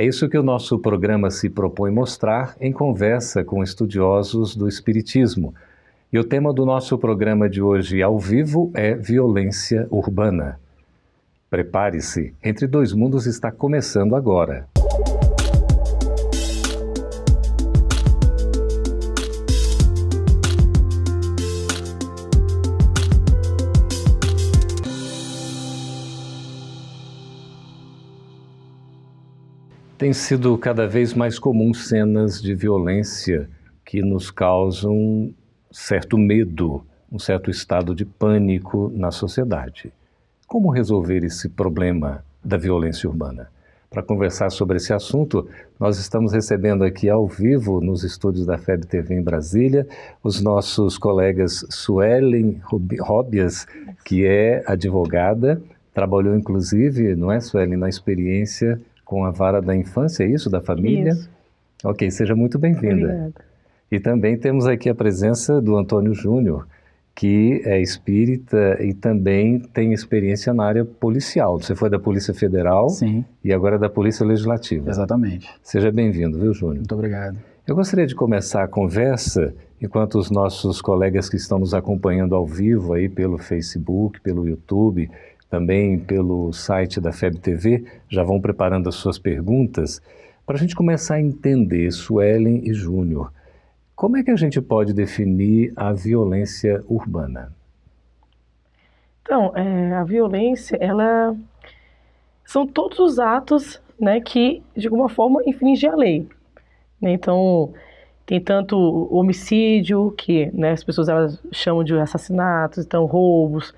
É isso que o nosso programa se propõe mostrar em conversa com estudiosos do Espiritismo. E o tema do nosso programa de hoje ao vivo é violência urbana. Prepare-se, Entre Dois Mundos está começando agora. Tem sido cada vez mais comum cenas de violência que nos causam certo medo, um certo estado de pânico na sociedade. Como resolver esse problema da violência urbana? Para conversar sobre esse assunto, nós estamos recebendo aqui ao vivo, nos estúdios da FEB TV em Brasília, os nossos colegas Suelen Robias, que é advogada, trabalhou inclusive, não é, Suelen, na experiência com a vara da infância, é isso? Da família? Isso. Ok, seja muito bem-vinda. Obrigada. E também temos aqui a presença do Antônio Júnior, que é espírita e também tem experiência na área policial. Você foi da Polícia Federal Sim. e agora é da Polícia Legislativa. Exatamente. Seja bem-vindo, viu, Júnior? Muito obrigado. Eu gostaria de começar a conversa enquanto os nossos colegas que estão nos acompanhando ao vivo aí pelo Facebook, pelo YouTube, também pelo site da FEB TV, já vão preparando as suas perguntas, para a gente começar a entender, Suelen e Júnior, como é que a gente pode definir a violência urbana? Então, é, a violência, ela são todos os atos, né, que de alguma forma infringem a lei. Né? Então, tem tanto homicídio, que né, as pessoas elas chamam de assassinatos, então roubos,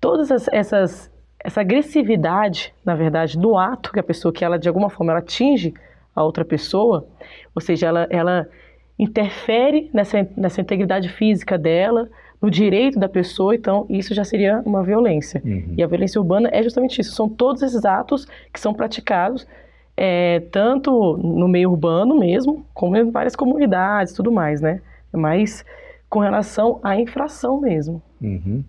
todas essas essa agressividade, na verdade, no ato que a pessoa que ela de alguma forma ela atinge a outra pessoa, ou seja, ela, ela interfere nessa, nessa integridade física dela, no direito da pessoa, então isso já seria uma violência. Uhum. E a violência urbana é justamente isso, são todos esses atos que são praticados é, tanto no meio urbano mesmo, como em várias comunidades, tudo mais, né? Mais com relação à infração mesmo. Uhum.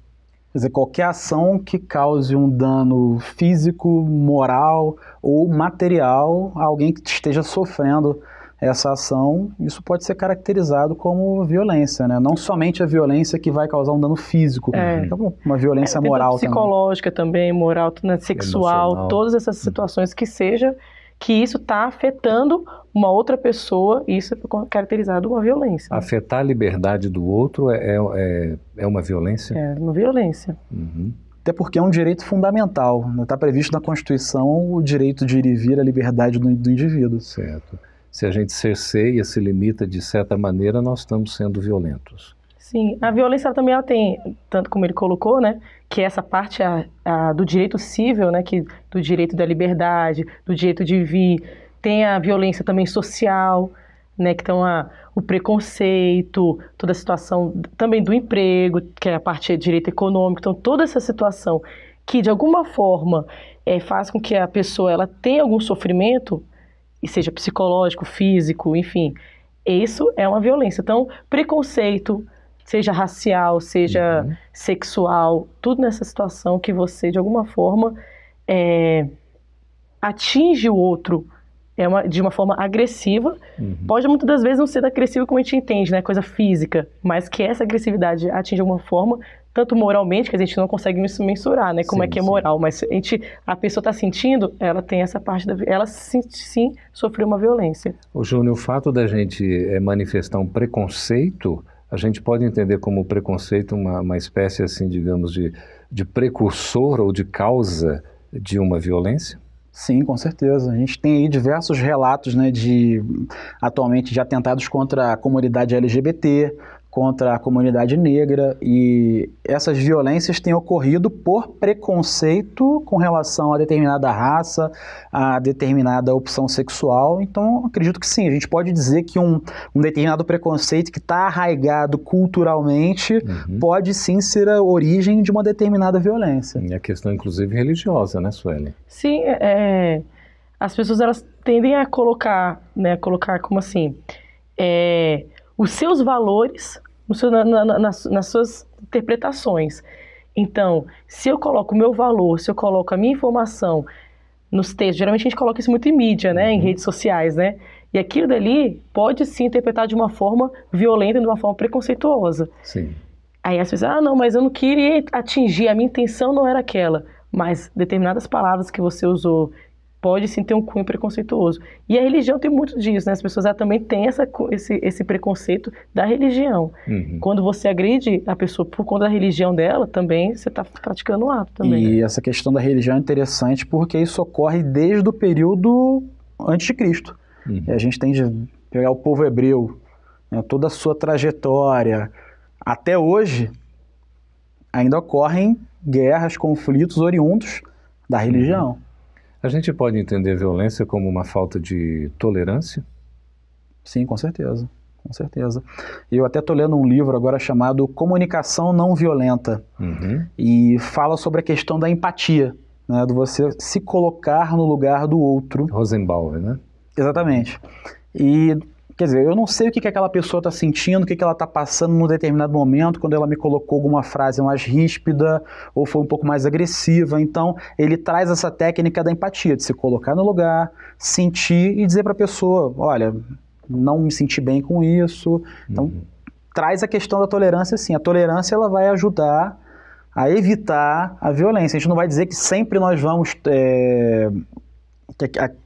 Quer dizer, qualquer ação que cause um dano físico, moral ou material a alguém que esteja sofrendo essa ação, isso pode ser caracterizado como violência, né? Não somente a violência que vai causar um dano físico, é. Então, uma violência é, moral psicológica também, também moral, né, sexual, Emocional. todas essas situações que seja que isso está afetando uma outra pessoa, e isso é caracterizado uma violência. Afetar a liberdade do outro é, é, é uma violência? É uma violência. Uhum. Até porque é um direito fundamental. Está né? previsto na Constituição o direito de ir e vir, a liberdade do, do indivíduo. Certo. Se a gente cerceia, se limita de certa maneira, nós estamos sendo violentos. Sim, a violência ela também ela tem, tanto como ele colocou, né, que essa parte a, a, do direito civil, né, que do direito da liberdade, do direito de vir, tem a violência também social, né, que estão a, o preconceito, toda a situação também do emprego, que é a parte de direito econômico, então toda essa situação que de alguma forma é, faz com que a pessoa ela tenha algum sofrimento, e seja psicológico, físico, enfim, isso é uma violência. Então, preconceito, seja racial, seja uhum. sexual, tudo nessa situação que você, de alguma forma, é, atinge o outro é uma, de uma forma agressiva. Uhum. Pode muitas das vezes não ser agressivo como a gente entende, né? Coisa física, mas que essa agressividade atinge de alguma forma, tanto moralmente, que a gente não consegue mensurar, né? Como sim, é que é moral, sim. mas a, gente, a pessoa está sentindo, ela tem essa parte da. Ela sim, sim sofreu uma violência. O Júnior, o fato da gente é, manifestar um preconceito a gente pode entender como preconceito uma, uma espécie, assim, digamos, de, de precursor ou de causa de uma violência? Sim, com certeza. A gente tem aí diversos relatos, né, de atualmente de atentados contra a comunidade LGBT, contra a comunidade negra e essas violências têm ocorrido por preconceito com relação a determinada raça, a determinada opção sexual. Então, acredito que sim, a gente pode dizer que um, um determinado preconceito que está arraigado culturalmente uhum. pode sim ser a origem de uma determinada violência. E a questão, inclusive, religiosa, né, Sueli? Sim, é, as pessoas elas tendem a colocar, né, colocar como assim, é, os seus valores seu, na, na, nas, nas suas interpretações. Então, se eu coloco o meu valor, se eu coloco a minha informação nos textos, geralmente a gente coloca isso muito em mídia, né, em uhum. redes sociais, né? E aquilo dali pode se interpretar de uma forma violenta, de uma forma preconceituosa. Sim. Aí as pessoas, ah, não, mas eu não queria atingir, a minha intenção não era aquela. Mas determinadas palavras que você usou, pode sim ter um cunho preconceituoso. E a religião tem muito disso, né? As pessoas também têm essa, esse, esse preconceito da religião. Uhum. Quando você agride a pessoa por conta da religião dela, também você está praticando o ato também. E né? essa questão da religião é interessante porque isso ocorre desde o período antes de Cristo. Uhum. a gente tem de pegar o povo hebreu, né, toda a sua trajetória, até hoje, ainda ocorrem guerras, conflitos oriundos da religião. Uhum. A gente pode entender violência como uma falta de tolerância? Sim, com certeza. Com certeza. Eu até estou lendo um livro agora chamado Comunicação Não Violenta. Uhum. E fala sobre a questão da empatia, né, do você se colocar no lugar do outro. Rosenbauer, né? Exatamente. E Quer dizer, eu não sei o que, que aquela pessoa está sentindo, o que, que ela está passando num determinado momento, quando ela me colocou alguma frase mais ríspida ou foi um pouco mais agressiva. Então, ele traz essa técnica da empatia, de se colocar no lugar, sentir e dizer para a pessoa: olha, não me senti bem com isso. Então, uhum. traz a questão da tolerância, sim. A tolerância ela vai ajudar a evitar a violência. A gente não vai dizer que sempre nós vamos é,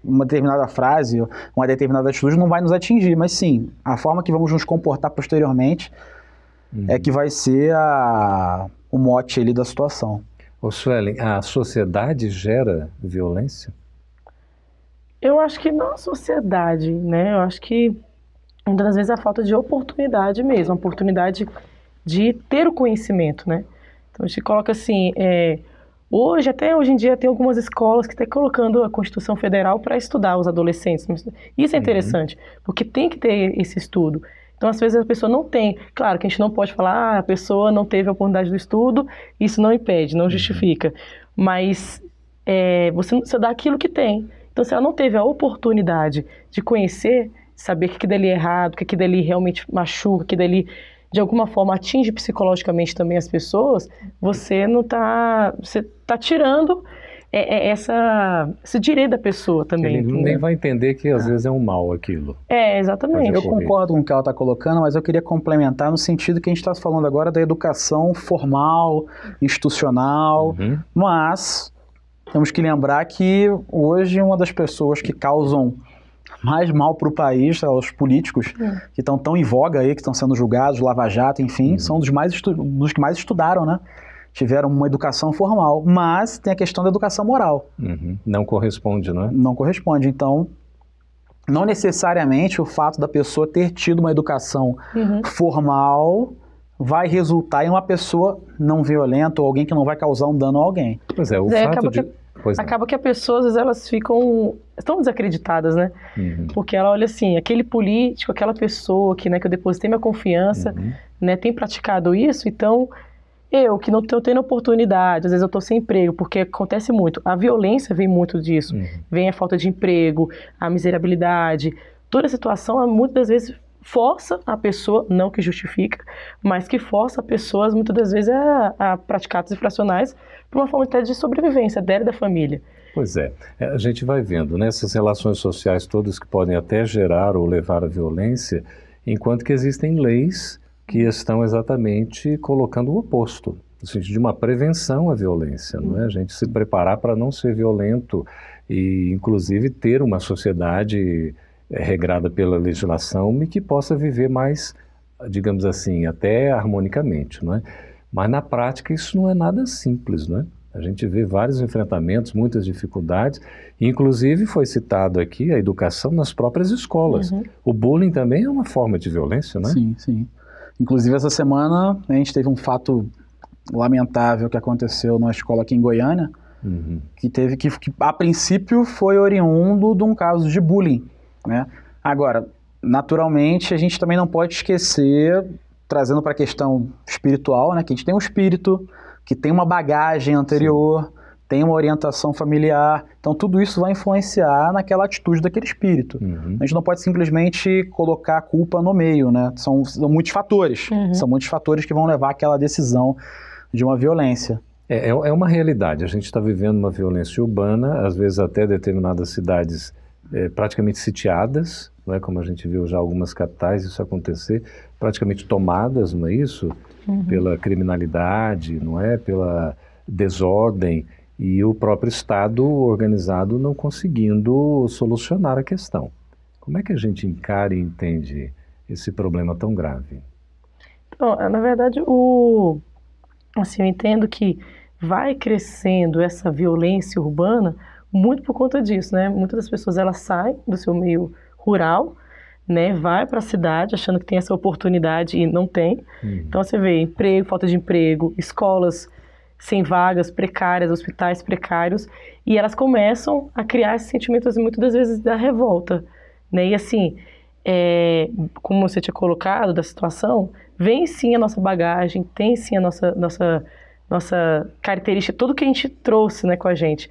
uma determinada frase, uma determinada atitude não vai nos atingir, mas sim, a forma que vamos nos comportar posteriormente uhum. é que vai ser a, o mote ali da situação. Ô Suelen, a sociedade gera violência? Eu acho que não a sociedade, né? Eu acho que muitas das vezes é a falta de oportunidade mesmo, a oportunidade de ter o conhecimento, né? Então a gente coloca assim, é, Hoje, até hoje em dia, tem algumas escolas que estão colocando a Constituição Federal para estudar os adolescentes. Isso é uhum. interessante, uhum. porque tem que ter esse estudo. Então, às vezes, a pessoa não tem. Claro que a gente não pode falar, ah, a pessoa não teve a oportunidade do estudo, isso não impede, não uhum. justifica. Mas é, você, você dá aquilo que tem. Então, se ela não teve a oportunidade de conhecer, saber que aquilo dali é errado, que aquilo dali realmente machuca, que dali de alguma forma atinge psicologicamente também as pessoas, você não está, você está tirando é, é essa, esse direito da pessoa também. Ele nem vai entender que às é. vezes é um mal aquilo. É, exatamente. Eu concordo com o que ela está colocando, mas eu queria complementar no sentido que a gente está falando agora da educação formal, institucional, uhum. mas temos que lembrar que hoje uma das pessoas que causam mais mal para o país, os políticos é. que estão tão em voga aí, que estão sendo julgados, Lava Jato, enfim, uhum. são dos, mais dos que mais estudaram, né? Tiveram uma educação formal, mas tem a questão da educação moral. Uhum. Não corresponde, né? Não corresponde. Então, não necessariamente o fato da pessoa ter tido uma educação uhum. formal vai resultar em uma pessoa não violenta ou alguém que não vai causar um dano a alguém. Pois é, o é, fato de... Que Pois acaba que as pessoas, elas ficam estão desacreditadas, né? Uhum. Porque ela olha assim, aquele político, aquela pessoa que, né, que eu depositei minha confiança, uhum. né, tem praticado isso, então eu que não estou tendo oportunidade, às vezes eu estou sem emprego, porque acontece muito. A violência vem muito disso. Uhum. Vem a falta de emprego, a miserabilidade. Toda a situação, muitas das vezes, força a pessoa, não que justifica, mas que força pessoas, muitas das vezes, a, a praticar atos infracionais por uma forma de sobrevivência dela e da família. Pois é, é a gente vai vendo né, relações sociais todas que podem até gerar ou levar à violência, enquanto que existem leis que estão exatamente colocando o oposto, no sentido de uma prevenção à violência, não é? A gente se preparar para não ser violento e, inclusive, ter uma sociedade regrada pela legislação e que possa viver mais, digamos assim, até harmonicamente, não é? Mas na prática isso não é nada simples, não é? A gente vê vários enfrentamentos, muitas dificuldades, inclusive foi citado aqui a educação nas próprias escolas. Uhum. O bullying também é uma forma de violência, não é? Sim, sim. Inclusive, essa semana a gente teve um fato lamentável que aconteceu numa escola aqui em Goiânia, uhum. que teve que, que, a princípio, foi oriundo de um caso de bullying. Né? Agora, naturalmente, a gente também não pode esquecer, trazendo para a questão espiritual, né, que a gente tem um espírito, que tem uma bagagem anterior. Sim tem uma orientação familiar. Então, tudo isso vai influenciar naquela atitude daquele espírito. Uhum. A gente não pode simplesmente colocar a culpa no meio, né? São, são muitos fatores. Uhum. São muitos fatores que vão levar àquela decisão de uma violência. É, é, é uma realidade. A gente está vivendo uma violência urbana, às vezes até determinadas cidades é, praticamente sitiadas, não é? como a gente viu já algumas capitais isso acontecer, praticamente tomadas, não é isso? Uhum. Pela criminalidade, não é? Pela desordem e o próprio Estado organizado não conseguindo solucionar a questão. Como é que a gente encara e entende esse problema tão grave? Então, na verdade, o, assim, eu entendo que vai crescendo essa violência urbana muito por conta disso, né? Muitas das pessoas elas saem do seu meio rural, né? Vai para a cidade achando que tem essa oportunidade e não tem. Uhum. Então você vê emprego, falta de emprego, escolas sem vagas precárias, hospitais precários, e elas começam a criar esses sentimentos muitas das vezes da revolta, né? E assim, é, como você tinha colocado da situação, vem sim a nossa bagagem, tem sim a nossa nossa nossa característica, tudo que a gente trouxe, né, com a gente.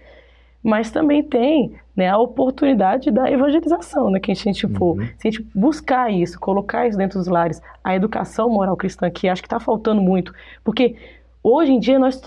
Mas também tem, né, a oportunidade da evangelização, né, que a gente for, uhum. se a gente buscar isso, colocar isso dentro dos lares, a educação moral cristã que acho que está faltando muito, porque Hoje em dia, nós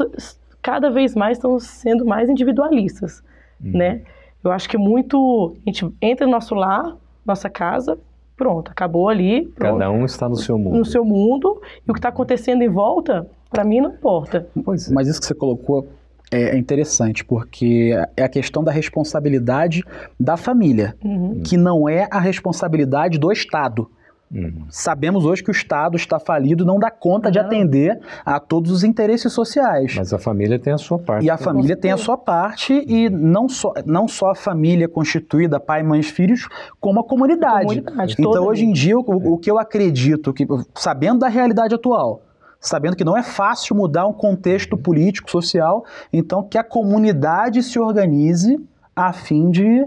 cada vez mais estamos sendo mais individualistas, uhum. né? Eu acho que muito... A gente entra no nosso lar, nossa casa, pronto, acabou ali. Pronto. Cada um está no seu mundo. No seu mundo, e o que está acontecendo em volta, para mim, não importa. Pois é. Mas isso que você colocou é, é interessante, porque é a questão da responsabilidade da família, uhum. que não é a responsabilidade do Estado. Uhum. Sabemos hoje que o Estado está falido, não dá conta não. de atender a todos os interesses sociais. Mas a família tem a sua parte. E a família tem a sua parte, e não só, não só a família constituída, pai, mães, filhos, como a comunidade. comunidade então, hoje em dia, o, o que eu acredito, que sabendo da realidade atual, sabendo que não é fácil mudar um contexto político, social, então que a comunidade se organize a fim de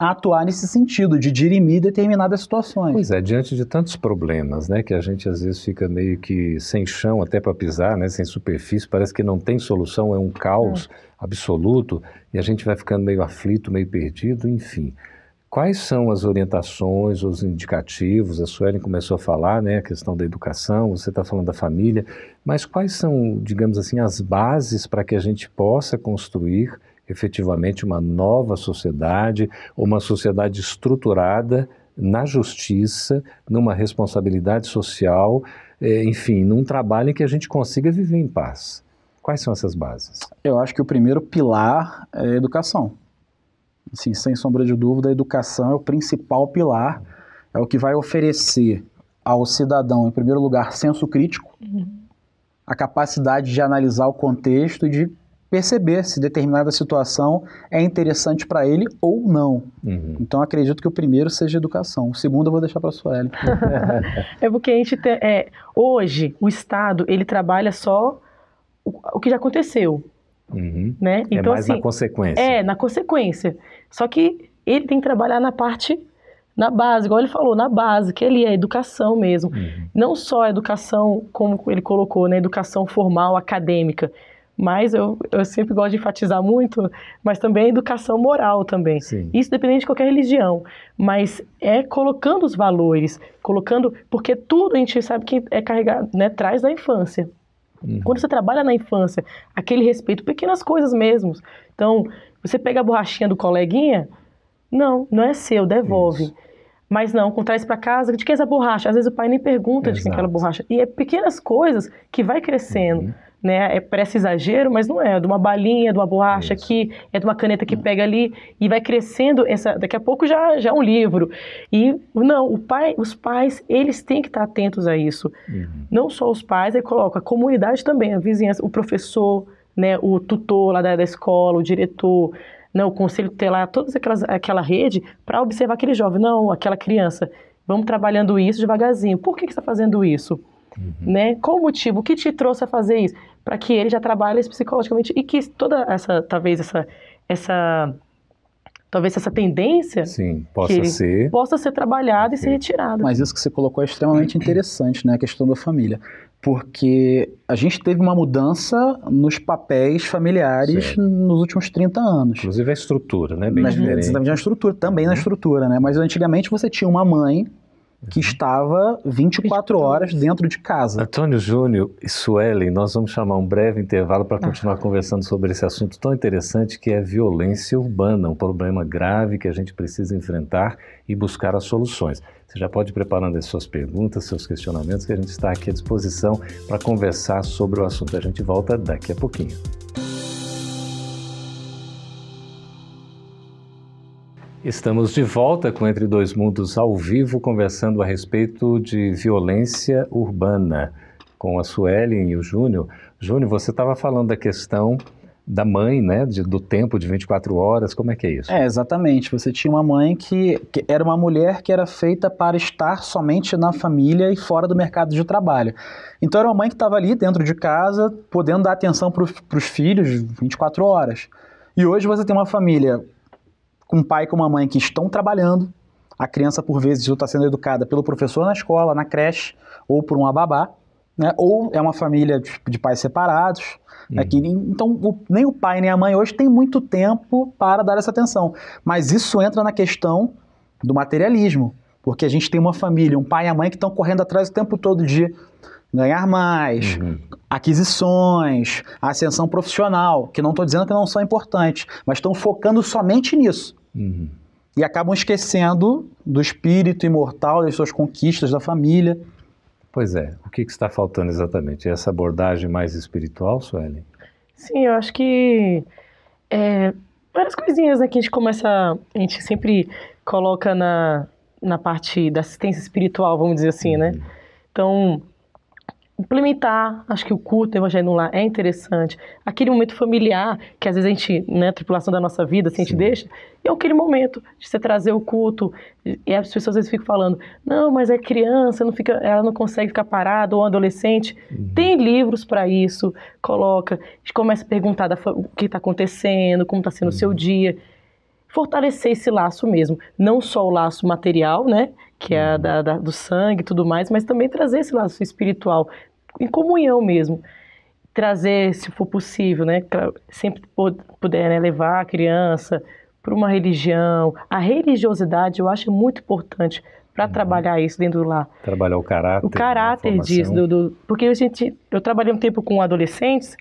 atuar nesse sentido, de dirimir determinadas situações. Pois é, diante de tantos problemas, né, que a gente às vezes fica meio que sem chão até para pisar, né, sem superfície, parece que não tem solução, é um caos é. absoluto, e a gente vai ficando meio aflito, meio perdido, enfim. Quais são as orientações, os indicativos? A Suelen começou a falar, né, a questão da educação, você está falando da família, mas quais são, digamos assim, as bases para que a gente possa construir efetivamente uma nova sociedade, uma sociedade estruturada na justiça, numa responsabilidade social, é, enfim, num trabalho em que a gente consiga viver em paz. Quais são essas bases? Eu acho que o primeiro pilar é a educação. Assim, sem sombra de dúvida, a educação é o principal pilar, é o que vai oferecer ao cidadão, em primeiro lugar, senso crítico, uhum. a capacidade de analisar o contexto e de perceber se determinada situação é interessante para ele ou não. Uhum. Então acredito que o primeiro seja educação. O segundo eu vou deixar para a Sueli. é porque a gente tem, é, hoje o Estado ele trabalha só o, o que já aconteceu. Uhum. Né? É então, é mais assim, na consequência. É, na consequência. Só que ele tem que trabalhar na parte na base, igual ele falou, na base, que ele é educação mesmo. Uhum. Não só a educação, como ele colocou, né, educação formal, acadêmica, mas eu, eu sempre gosto de enfatizar muito, mas também a educação moral também. Sim. Isso dependendo de qualquer religião, mas é colocando os valores, colocando, porque tudo a gente sabe que é carregado, né, traz da infância. Uhum. Quando você trabalha na infância, aquele respeito, pequenas coisas mesmo. Então, você pega a borrachinha do coleguinha, não, não é seu, devolve. Isso. Mas não, traz para casa, de que é essa borracha? Às vezes o pai nem pergunta Exato. de quem é aquela borracha. E é pequenas coisas que vai crescendo. Uhum né? É, parece exagero, mas não é. É de uma balinha, de uma borracha Isso. aqui, é de uma caneta que pega ali e vai crescendo. Essa, daqui a pouco já, já é um livro. E não, o pai, os pais, eles têm que estar atentos a isso. Uhum. Não só os pais, aí coloca a comunidade também, a vizinhança, o professor, né, o tutor lá da, da escola, o diretor, não, o conselho tutelar, toda aquela rede para observar aquele jovem, não, aquela criança. Vamos trabalhando isso devagarzinho. Por que, que você está fazendo isso? Uhum. Né? Qual o motivo? O que te trouxe a fazer isso? Para que ele já trabalhe psicologicamente e que toda essa, talvez essa, essa talvez essa tendência Sim, possa ser possa ser trabalhada e ser retirada. Mas isso que você colocou é extremamente interessante, né, a questão da família, porque a gente teve uma mudança nos papéis familiares certo. nos últimos 30 anos. Inclusive a estrutura, né, bem Mas, diferente. Na estrutura, também uhum. na estrutura, né, mas antigamente você tinha uma mãe que uhum. estava 24 horas dentro de casa. Antônio Júnior e Suelen, nós vamos chamar um breve intervalo para continuar ah. conversando sobre esse assunto tão interessante que é violência urbana, um problema grave que a gente precisa enfrentar e buscar as soluções. Você já pode ir preparando as suas perguntas, seus questionamentos, que a gente está aqui à disposição para conversar sobre o assunto. A gente volta daqui a pouquinho. Estamos de volta com Entre Dois Mundos ao vivo, conversando a respeito de violência urbana com a Suelen e o Júnior. Júnior, você estava falando da questão da mãe, né, de, do tempo de 24 horas, como é que é isso? É, exatamente. Você tinha uma mãe que, que era uma mulher que era feita para estar somente na família e fora do mercado de trabalho. Então era uma mãe que estava ali dentro de casa, podendo dar atenção para os filhos 24 horas. E hoje você tem uma família com um pai e com uma mãe que estão trabalhando, a criança por vezes está sendo educada pelo professor na escola, na creche, ou por uma babá, né? ou é uma família de, de pais separados. Uhum. Né? Que, então, o, nem o pai nem a mãe hoje tem muito tempo para dar essa atenção. Mas isso entra na questão do materialismo, porque a gente tem uma família, um pai e a mãe que estão correndo atrás o tempo todo de ganhar mais, uhum. aquisições, ascensão profissional, que não estou dizendo que não são importantes, mas estão focando somente nisso. Uhum. E acabam esquecendo do espírito imortal, das suas conquistas, da família. Pois é. O que, que está faltando exatamente? Essa abordagem mais espiritual, Sueli? Sim, eu acho que é, várias coisinhas né, que a gente começa, a gente sempre coloca na, na parte da assistência espiritual, vamos dizer assim, né? uhum. né? Então, implementar, acho que o culto, o evangelho no lar é interessante. Aquele momento familiar, que às vezes a gente, né, tripulação da nossa vida, assim, a gente deixa, é aquele momento de você trazer o culto. E as pessoas às vezes ficam falando, não, mas é criança, não fica, ela não consegue ficar parada, ou adolescente. Uhum. Tem livros para isso, coloca, começa a perguntar da, o que está acontecendo, como está sendo o seu uhum. dia. Fortalecer esse laço mesmo. Não só o laço material, né? Que é uhum. da, da, do sangue e tudo mais, mas também trazer esse laço espiritual em comunhão mesmo. Trazer, se for possível, né? Sempre puder né, levar a criança para uma religião. A religiosidade eu acho muito importante para uhum. trabalhar isso dentro do lar. Trabalhar o caráter. O caráter disso. Do, do, porque a gente, eu trabalhei um tempo com adolescentes,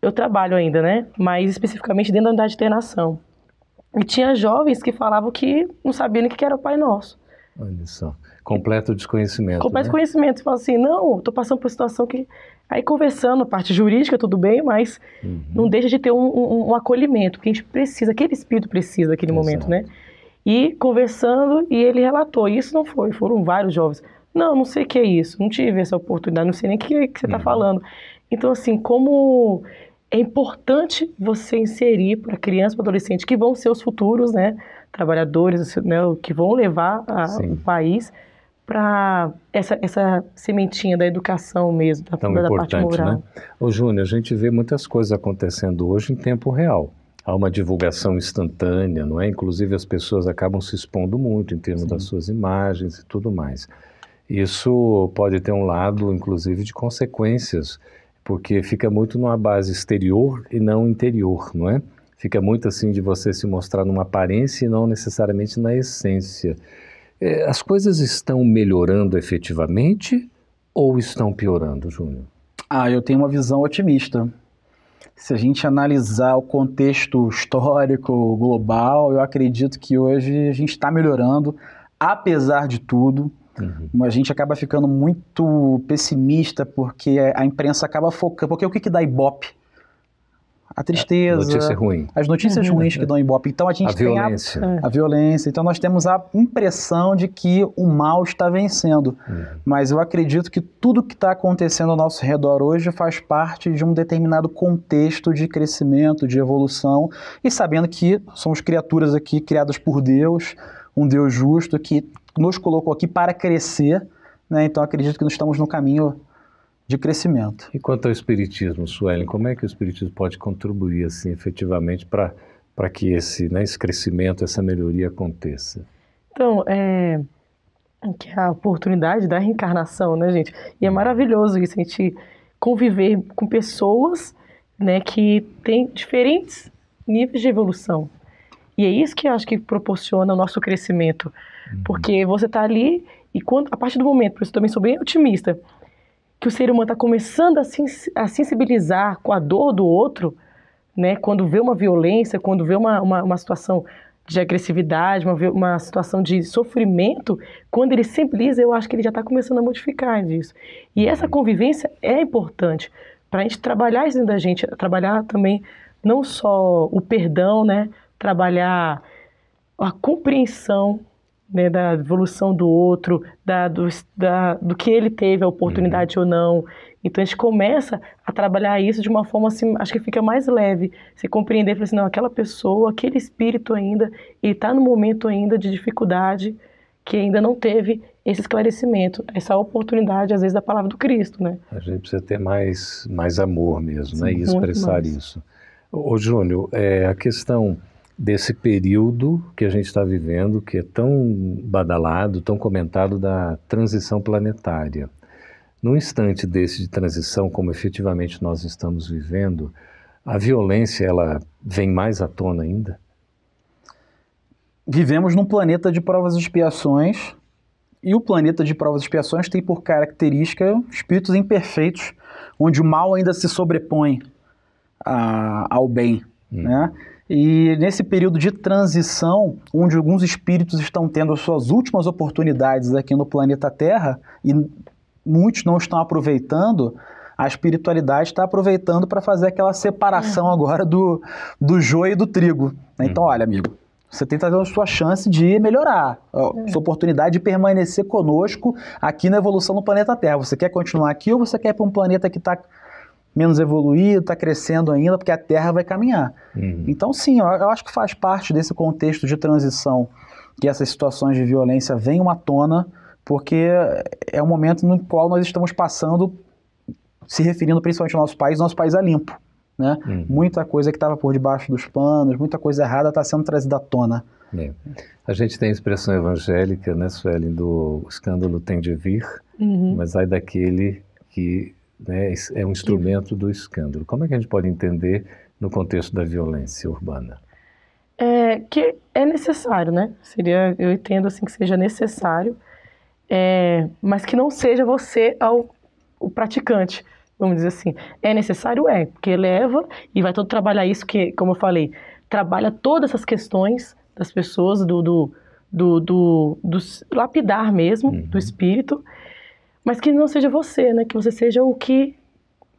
eu trabalho ainda, né? Mas especificamente dentro da unidade de internação. E tinha jovens que falavam que não sabiam nem o que era o Pai Nosso. Olha só. Completo desconhecimento. Completo né? desconhecimento. Você fala assim, não, estou passando por uma situação que. Aí conversando, a parte jurídica, tudo bem, mas uhum. não deixa de ter um, um, um, acolhimento, que a gente precisa, aquele espírito precisa naquele Exato. momento, né? E conversando, e ele relatou, isso não foi, foram vários jovens. Não, não sei o que é isso, não tive essa oportunidade, não sei nem o que, que você está uhum. falando. Então, assim, como é importante você inserir para criança e adolescente, que vão ser os futuros, né? Trabalhadores, né, que vão levar a, o país para essa, essa sementinha da educação mesmo, da, Tão da importante, parte moral. Né? Ô Júnior, a gente vê muitas coisas acontecendo hoje em tempo real. Há uma divulgação instantânea, não é? Inclusive as pessoas acabam se expondo muito em termos Sim. das suas imagens e tudo mais. Isso pode ter um lado, inclusive, de consequências, porque fica muito numa base exterior e não interior, não é? Fica muito assim de você se mostrar numa aparência e não necessariamente na essência. É, as coisas estão melhorando efetivamente ou estão piorando, Júnior? Ah, eu tenho uma visão otimista. Se a gente analisar o contexto histórico global, eu acredito que hoje a gente está melhorando, apesar de tudo. Uhum. A gente acaba ficando muito pessimista porque a imprensa acaba focando. Porque o que, que dá ibope? A tristeza, Notícia ruim. as notícias uhum. ruins que dão ibope. Então a gente a tem violência. A, a, violência. Então nós temos a impressão de que o mal está vencendo. Uhum. Mas eu acredito que tudo que está acontecendo ao nosso redor hoje faz parte de um determinado contexto de crescimento, de evolução, e sabendo que somos criaturas aqui criadas por Deus, um Deus justo que nos colocou aqui para crescer. Né? Então acredito que nós estamos no caminho de crescimento. E quanto ao Espiritismo, Suelen, como é que o Espiritismo pode contribuir assim, efetivamente para que esse, né, esse crescimento, essa melhoria aconteça? Então, é, que é a oportunidade da reencarnação, né, gente? E é maravilhoso isso, a gente conviver com pessoas né, que têm diferentes níveis de evolução. E é isso que eu acho que proporciona o nosso crescimento. Uhum. Porque você está ali e quando, a partir do momento, por isso eu também sou bem otimista, que o ser humano está começando a, sens a, sensibilizar com a dor do outro, né, quando vê uma violência, quando vê uma, uma, uma situação de agressividade, uma, uma situação de sofrimento, quando ele sensibiliza, eu acho que ele já está começando a modificar disso. E essa convivência é importante para a gente trabalhar isso dentro da gente, trabalhar também não só o perdão, né, trabalhar a compreensão né, da evolução do outro, da, do, da, do que ele teve a oportunidade uhum. ou não. Então a gente começa a trabalhar isso de uma forma assim, acho que fica mais leve. Você compreender, assim, não, aquela pessoa, aquele espírito ainda, ele está no momento ainda de dificuldade, que ainda não teve esse esclarecimento, essa oportunidade, às vezes, da palavra do Cristo, né? A gente precisa ter mais, mais amor mesmo? Sim, né? E expressar isso. Ô, Júnior, é, a questão desse período que a gente está vivendo, que é tão badalado, tão comentado da transição planetária. No instante desse de transição, como efetivamente nós estamos vivendo, a violência ela vem mais à tona ainda? Vivemos num planeta de provas e expiações, e o planeta de provas e expiações tem por característica espíritos imperfeitos, onde o mal ainda se sobrepõe a, ao bem, hum. né? E nesse período de transição, onde alguns espíritos estão tendo as suas últimas oportunidades aqui no planeta Terra e muitos não estão aproveitando, a espiritualidade está aproveitando para fazer aquela separação uhum. agora do, do joio e do trigo. Então, uhum. olha, amigo, você tem a sua chance de melhorar, a uhum. sua oportunidade de permanecer conosco aqui na evolução no planeta Terra. Você quer continuar aqui ou você quer ir para um planeta que está menos evoluído, está crescendo ainda, porque a Terra vai caminhar. Uhum. Então, sim, eu, eu, acho que faz parte desse contexto de transição que essas situações de violência venham à tona, porque é um momento no qual nós estamos passando, se referindo principalmente ao nosso país, nosso país é limpo. Né? Uhum. Muita coisa que estava por debaixo dos panos, muita coisa errada está sendo trazida à tona. É. A gente tem a expressão evangélica, né, Suelen, do escândalo tem de vir, uhum. mas ai daquele que né, é um instrumento do escândalo. Como é que a gente pode entender no contexto da violência urbana? É, que é necessário, né? Seria, eu entendo assim que seja necessário, é, mas que não seja você ao, o praticante, vamos dizer assim. É necessário, é, porque leva e vai todo trabalhar isso que, como eu falei, trabalha todas essas questões das pessoas, do, do, do, do, do lapidar mesmo, uhum. do espírito, mas que não seja você, né? Que você seja o que,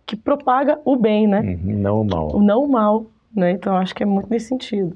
que propaga o bem, né? Uhum, não o mal. O não o mal, né? Então acho que é muito nesse sentido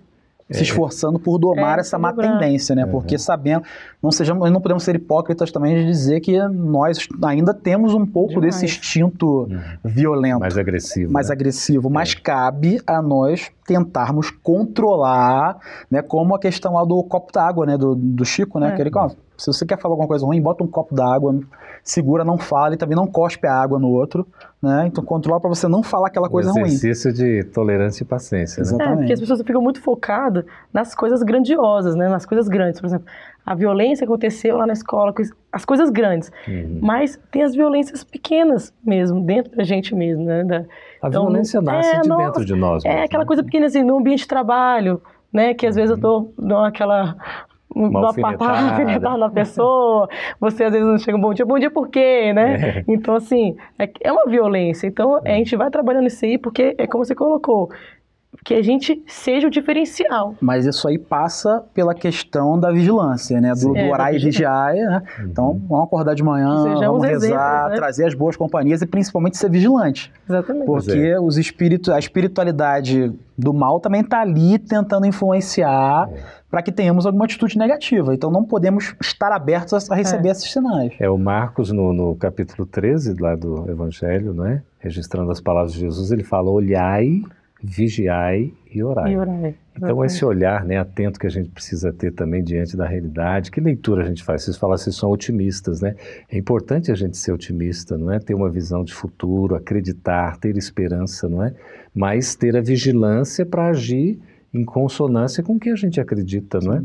se esforçando por domar é, essa má tendência, né? Uhum. Porque sabendo, não sejamos, não podemos ser hipócritas também de dizer que nós ainda temos um pouco Demais. desse instinto uhum. violento, mais agressivo, mais né? agressivo, mas é. cabe a nós tentarmos controlar, né? Como a questão lá do copo d'água, né? Do, do Chico, né? É. Que ele, se você quer falar alguma coisa ruim, bota um copo d'água, segura, não fala e também não cospe a água no outro, né? Então controla para você não falar aquela coisa ruim. Exercício de tolerância e paciência, né? Exatamente. É, porque as pessoas ficam muito focadas nas coisas grandiosas, né? Nas coisas grandes, por exemplo, a violência aconteceu lá na escola, as coisas grandes. Uhum. Mas tem as violências pequenas mesmo, dentro da gente mesmo, né? Da, a então, violência nasce é, de nossa, dentro de nós. É mesmo, aquela né? coisa pequena assim, no ambiente de trabalho, né? Que às vezes eu tô dando aquela uma patada na pessoa, você às vezes não chega um bom dia, bom dia por quê, né? É. Então, assim, é, é uma violência. Então, a gente vai trabalhando isso aí porque é como você colocou, que a gente seja o diferencial. Mas isso aí passa pela questão da vigilância, né? Do, do é, orar e vigiar, né? Uhum. Então, vamos acordar de manhã, vamos rezar, exemplos, né? trazer as boas companhias e principalmente ser vigilante. Exatamente. Porque é. os espíritos, a espiritualidade do mal também está ali tentando influenciar é. para que tenhamos alguma atitude negativa. Então, não podemos estar abertos a receber é. esses sinais. É o Marcos, no, no capítulo 13 lá do Evangelho, não é? Registrando as palavras de Jesus, ele fala, olhai vigiai e orai. E orai. Então, esse olhar né, atento que a gente precisa ter também diante da realidade, que leitura a gente faz? Vocês falaram que são otimistas, né? É importante a gente ser otimista, não é? Ter uma visão de futuro, acreditar, ter esperança, não é? Mas ter a vigilância para agir em consonância com o que a gente acredita, não é?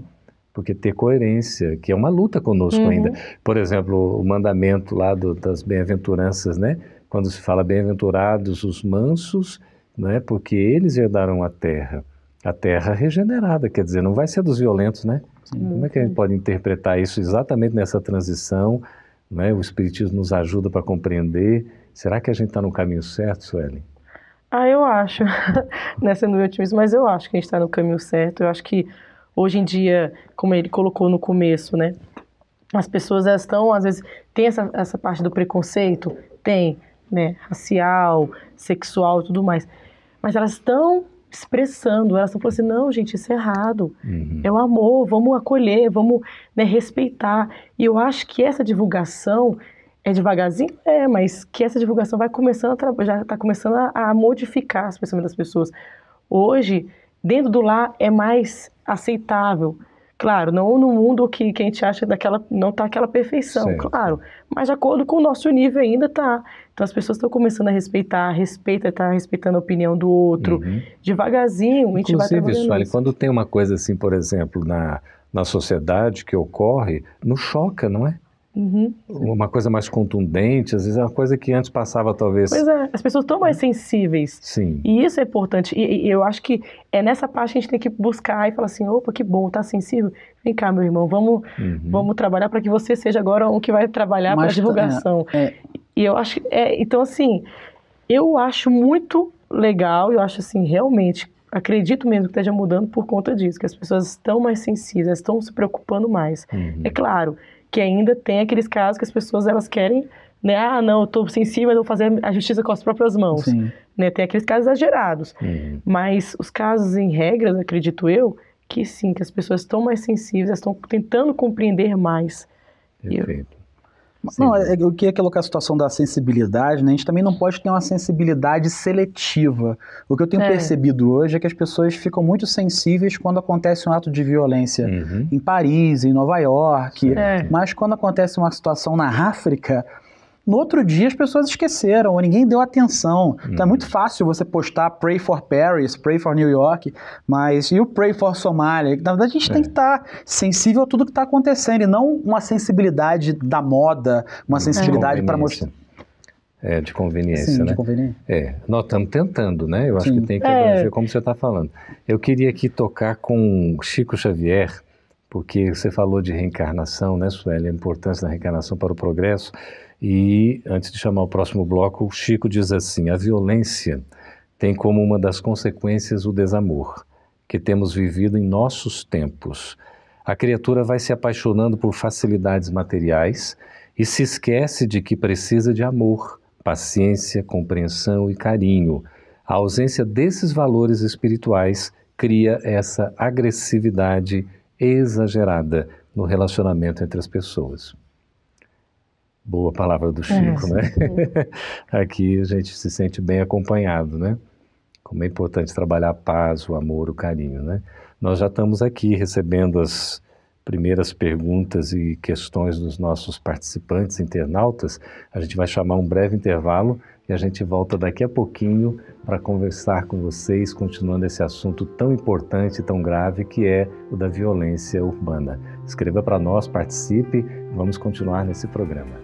Porque ter coerência, que é uma luta conosco uhum. ainda. Por exemplo, o mandamento lá do, das bem-aventuranças, né? Quando se fala bem-aventurados os mansos, não é? Porque eles herdaram a terra a terra regenerada, quer dizer, não vai ser dos violentos, né? Sim. Como é que a gente pode interpretar isso exatamente nessa transição? Né? O Espiritismo nos ajuda para compreender. Será que a gente está no caminho certo, Suelen? Ah, eu acho. Não é sendo otimista, mas eu acho que a gente está no caminho certo. Eu acho que hoje em dia, como ele colocou no começo, né? As pessoas elas estão, às vezes, tem essa, essa parte do preconceito, tem, né? Racial, sexual e tudo mais. Mas elas estão expressando. Elas estão falando assim, não, gente, isso é errado. Uhum. É o amor, vamos acolher, vamos né, respeitar. E eu acho que essa divulgação é devagarzinho, é, mas que essa divulgação vai começando a já está começando a, a, modificar os pensamentos das pessoas. Hoje, dentro do lar é mais aceitável. Claro, não no mundo que, que a gente acha daquela não está aquela perfeição, certo. claro, mas de acordo com o nosso nível ainda está. Então as pessoas estão começando a respeitar, respeita, tá respeitando a opinião do outro. Uhum. Devagarzinho, a gente Inclusive, vai trabalhando. quando tem uma coisa assim, por exemplo, na, na sociedade que ocorre, não choca, não é? Uhum. Uma coisa mais contundente, às vezes é uma coisa que antes passava talvez. Pois é, as pessoas estão mais sensíveis. Sim. E isso é importante. E, e, eu acho que é nessa parte que a gente tem que buscar e falar assim: opa, que bom, tá sensível. Vem cá, meu irmão, vamos, uhum. vamos trabalhar para que você seja agora o que vai trabalhar para a divulgação. É, é. E eu acho. É, então, assim, eu acho muito legal, eu acho assim, realmente acredito mesmo que esteja mudando por conta disso, que as pessoas estão mais sensíveis, estão se preocupando mais. Uhum. É claro, que ainda tem aqueles casos que as pessoas elas querem, né? Ah, não, eu estou sensível, eu vou fazer a justiça com as próprias mãos. Sim. Né? Tem aqueles casos exagerados. Uhum. Mas os casos em regras, acredito eu, que sim, que as pessoas estão mais sensíveis, estão tentando compreender mais. Perfeito. Não, é, eu queria colocar a situação da sensibilidade, né? A gente também não pode ter uma sensibilidade seletiva. O que eu tenho é. percebido hoje é que as pessoas ficam muito sensíveis quando acontece um ato de violência uhum. em Paris, em Nova York, é. mas quando acontece uma situação na África, no outro dia as pessoas esqueceram, ou ninguém deu atenção. Hum. Então é muito fácil você postar Pray for Paris, Pray for New York, mas e o Pray for Somália? Na verdade a gente é. tem que estar tá sensível a tudo que está acontecendo e não uma sensibilidade da moda, uma sensibilidade para mostrar. É, de conveniência, Sim, né? de conveniência. É, nós estamos tentando, né? Eu acho Sim. que tem que é. como você está falando. Eu queria aqui tocar com Chico Xavier, porque você falou de reencarnação, né, Sueli? A importância da reencarnação para o progresso. E antes de chamar o próximo bloco, o Chico diz assim: a violência tem como uma das consequências o desamor, que temos vivido em nossos tempos. A criatura vai se apaixonando por facilidades materiais e se esquece de que precisa de amor, paciência, compreensão e carinho. A ausência desses valores espirituais cria essa agressividade exagerada no relacionamento entre as pessoas. Boa palavra do Chico, é, né? Aqui a gente se sente bem acompanhado, né? Como é importante trabalhar a paz, o amor, o carinho, né? Nós já estamos aqui recebendo as primeiras perguntas e questões dos nossos participantes, internautas. A gente vai chamar um breve intervalo e a gente volta daqui a pouquinho para conversar com vocês, continuando esse assunto tão importante, tão grave que é o da violência urbana. Escreva para nós, participe, vamos continuar nesse programa.